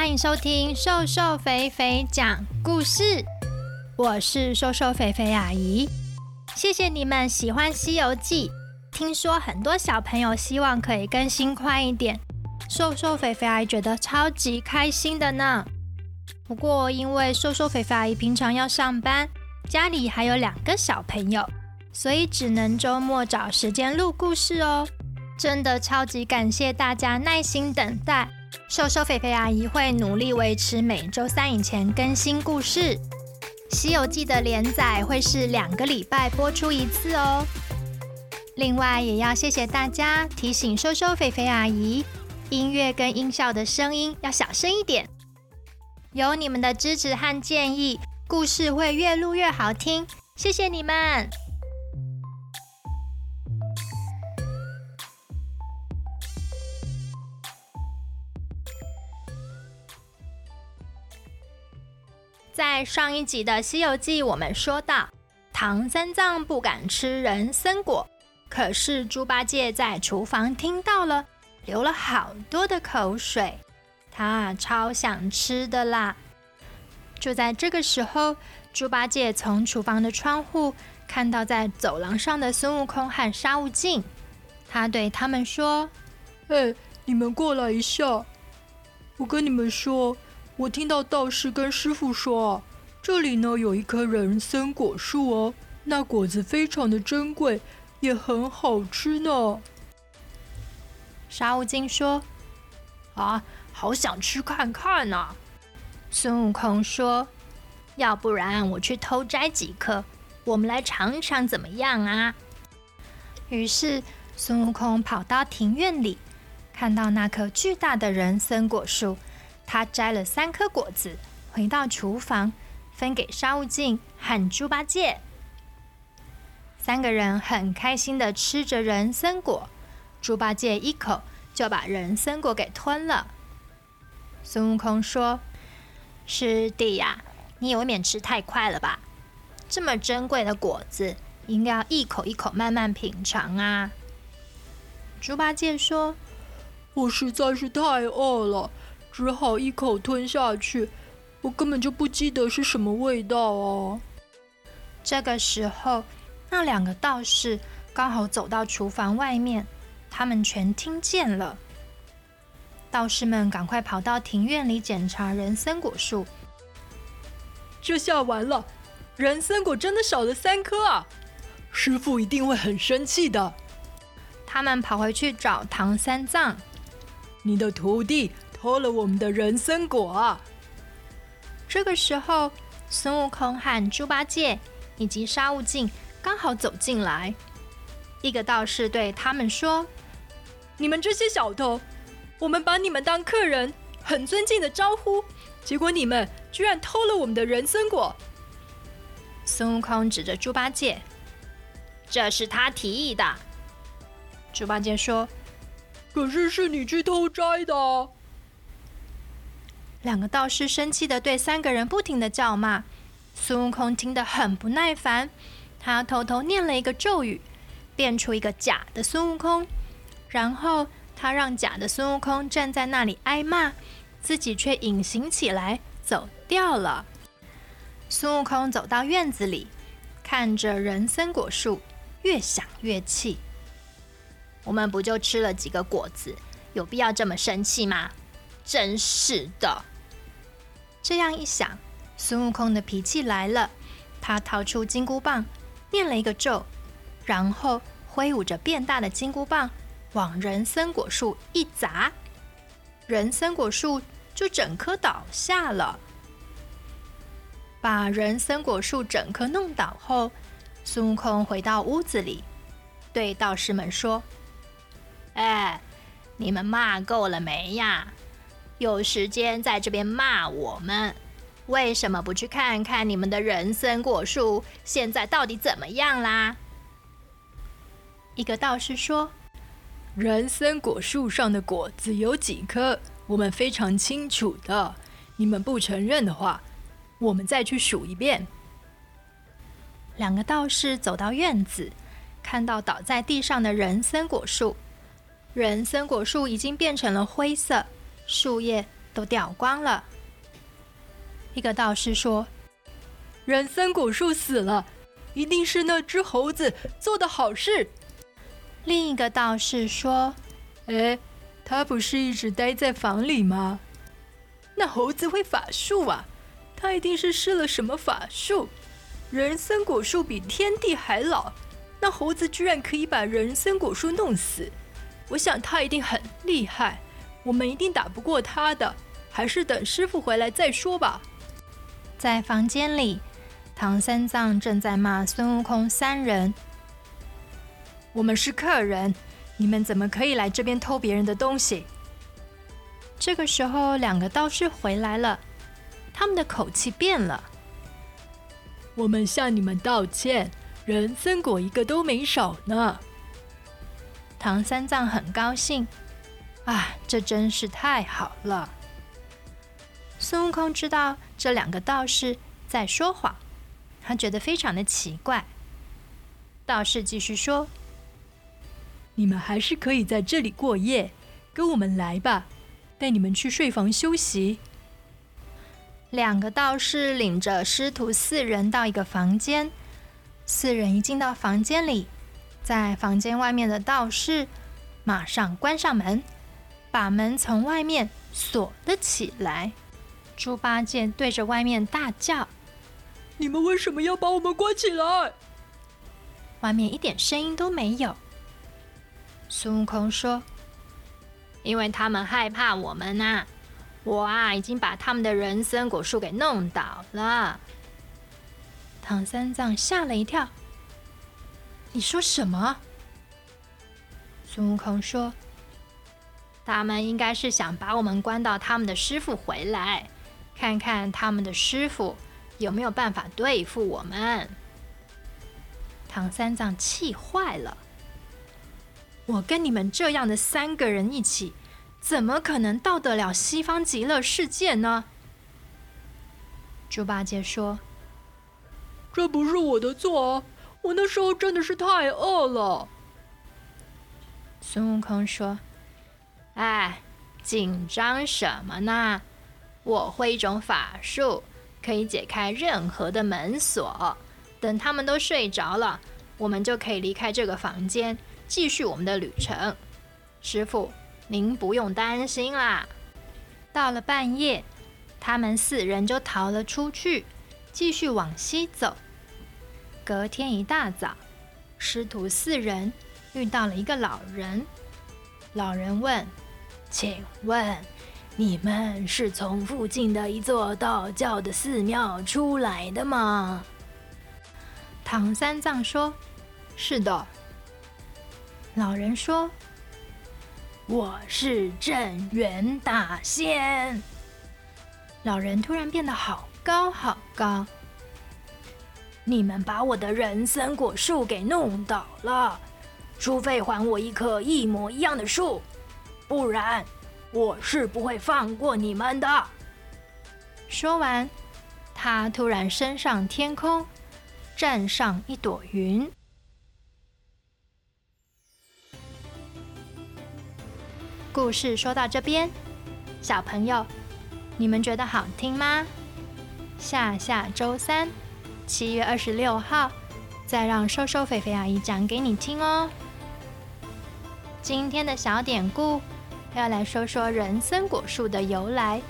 欢迎收听瘦瘦肥肥讲故事，我是瘦瘦肥肥阿姨。谢谢你们喜欢《西游记》，听说很多小朋友希望可以更新快一点，瘦瘦肥肥阿姨觉得超级开心的呢。不过因为瘦瘦肥肥阿姨平常要上班，家里还有两个小朋友，所以只能周末找时间录故事哦。真的超级感谢大家耐心等待。瘦瘦肥肥阿姨会努力维持每周三以前更新故事，《西游记》的连载会是两个礼拜播出一次哦。另外，也要谢谢大家提醒瘦瘦肥肥阿姨，音乐跟音效的声音要小声一点。有你们的支持和建议，故事会越录越好听。谢谢你们。在上一集的《西游记》，我们说到唐三藏不敢吃人参果，可是猪八戒在厨房听到了，流了好多的口水，他超想吃的啦。就在这个时候，猪八戒从厨房的窗户看到在走廊上的孙悟空和沙悟净，他对他们说：“哎，你们过来一下，我跟你们说。”我听到道士跟师傅说，这里呢有一棵人参果树哦，那果子非常的珍贵，也很好吃呢。沙悟净说：“啊，好想吃看看呐。”孙悟空说：“要不然我去偷摘几颗，我们来尝尝怎么样啊？”于是孙悟空跑到庭院里，看到那棵巨大的人参果树。他摘了三颗果子，回到厨房，分给沙悟净和猪八戒。三个人很开心的吃着人参果，猪八戒一口就把人参果给吞了。孙悟空说：“师弟呀，你也未免吃太快了吧？这么珍贵的果子，应该要一口一口慢慢品尝啊。”猪八戒说：“我实在是太饿了。”只好一口吞下去，我根本就不记得是什么味道哦。这个时候，那两个道士刚好走到厨房外面，他们全听见了。道士们赶快跑到庭院里检查人参果树。这下完了，人参果真的少了三颗啊！师傅一定会很生气的。他们跑回去找唐三藏，你的徒弟。偷了我们的人参果啊！这个时候，孙悟空和猪八戒以及沙悟净刚好走进来。一个道士对他们说：“你们这些小偷，我们把你们当客人，很尊敬的招呼，结果你们居然偷了我们的人参果。”孙悟空指着猪八戒：“这是他提议的。”猪八戒说：“可是是你去偷摘的。”两个道士生气地对三个人不停地叫骂，孙悟空听得很不耐烦，他偷偷念了一个咒语，变出一个假的孙悟空，然后他让假的孙悟空站在那里挨骂，自己却隐形起来走掉了。孙悟空走到院子里，看着人参果树，越想越气。我们不就吃了几个果子，有必要这么生气吗？真是的！这样一想，孙悟空的脾气来了。他掏出金箍棒，念了一个咒，然后挥舞着变大的金箍棒往人参果树一砸，人参果树就整棵倒下了。把人参果树整棵弄倒后，孙悟空回到屋子里，对道士们说：“哎，你们骂够了没呀？”有时间在这边骂我们，为什么不去看看你们的人参果树现在到底怎么样啦？一个道士说：“人参果树上的果子有几颗，我们非常清楚的。你们不承认的话，我们再去数一遍。”两个道士走到院子，看到倒在地上的人参果树，人参果树已经变成了灰色。树叶都掉光了。一个道士说：“人参果树死了，一定是那只猴子做的好事。”另一个道士说：“哎，他不是一直待在房里吗？那猴子会法术啊，他一定是施了什么法术。人参果树比天地还老，那猴子居然可以把人参果树弄死，我想他一定很厉害，我们一定打不过他的，还是等师傅回来再说吧。”在房间里，唐三藏正在骂孙悟空三人：“我们是客人，你们怎么可以来这边偷别人的东西？”这个时候，两个道士回来了，他们的口气变了：“我们向你们道歉，人参果一个都没少呢。”唐三藏很高兴：“啊，这真是太好了！”孙悟空知道这两个道士在说谎，他觉得非常的奇怪。道士继续说：“你们还是可以在这里过夜，跟我们来吧，带你们去睡房休息。”两个道士领着师徒四人到一个房间，四人一进到房间里，在房间外面的道士马上关上门，把门从外面锁了起来。猪八戒对着外面大叫：“你们为什么要把我们关起来？”外面一点声音都没有。孙悟空说：“因为他们害怕我们呐，我啊已经把他们的人参果树给弄倒了。”唐三藏吓了一跳：“你说什么？”孙悟空说：“他们应该是想把我们关到他们的师傅回来。”看看他们的师傅有没有办法对付我们。唐三藏气坏了，我跟你们这样的三个人一起，怎么可能到得了西方极乐世界呢？猪八戒说：“这不是我的错啊，我那时候真的是太饿了。”孙悟空说：“哎，紧张什么呢？”我会一种法术，可以解开任何的门锁。等他们都睡着了，我们就可以离开这个房间，继续我们的旅程。师傅，您不用担心啦。到了半夜，他们四人就逃了出去，继续往西走。隔天一大早，师徒四人遇到了一个老人。老人问：“请问？”你们是从附近的一座道教的寺庙出来的吗？唐三藏说：“是的。”老人说：“我是镇元大仙。”老人突然变得好高好高。你们把我的人参果树给弄倒了，除非还我一棵一模一样的树，不然。我是不会放过你们的。说完，他突然升上天空，站上一朵云。故事说到这边，小朋友，你们觉得好听吗？下下周三，七月二十六号，再让瘦瘦肥肥阿姨讲给你听哦。今天的小典故。要来说说人参果树的由来。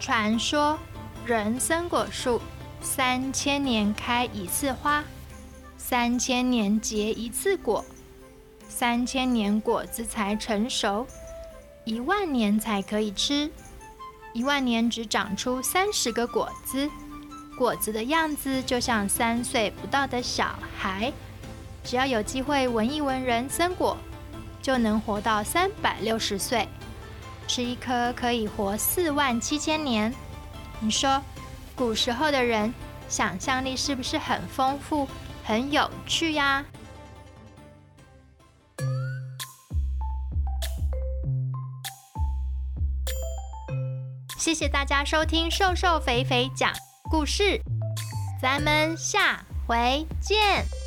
传说人参果树三千年开一次花，三千年结一次果，三千年果子才成熟，一万年才可以吃，一万年只长出三十个果子，果子的样子就像三岁不到的小孩。只要有机会闻一闻人参果。就能活到三百六十岁，吃一颗可以活四万七千年。你说，古时候的人想象力是不是很丰富、很有趣呀？谢谢大家收听瘦瘦肥肥讲故事，咱们下回见。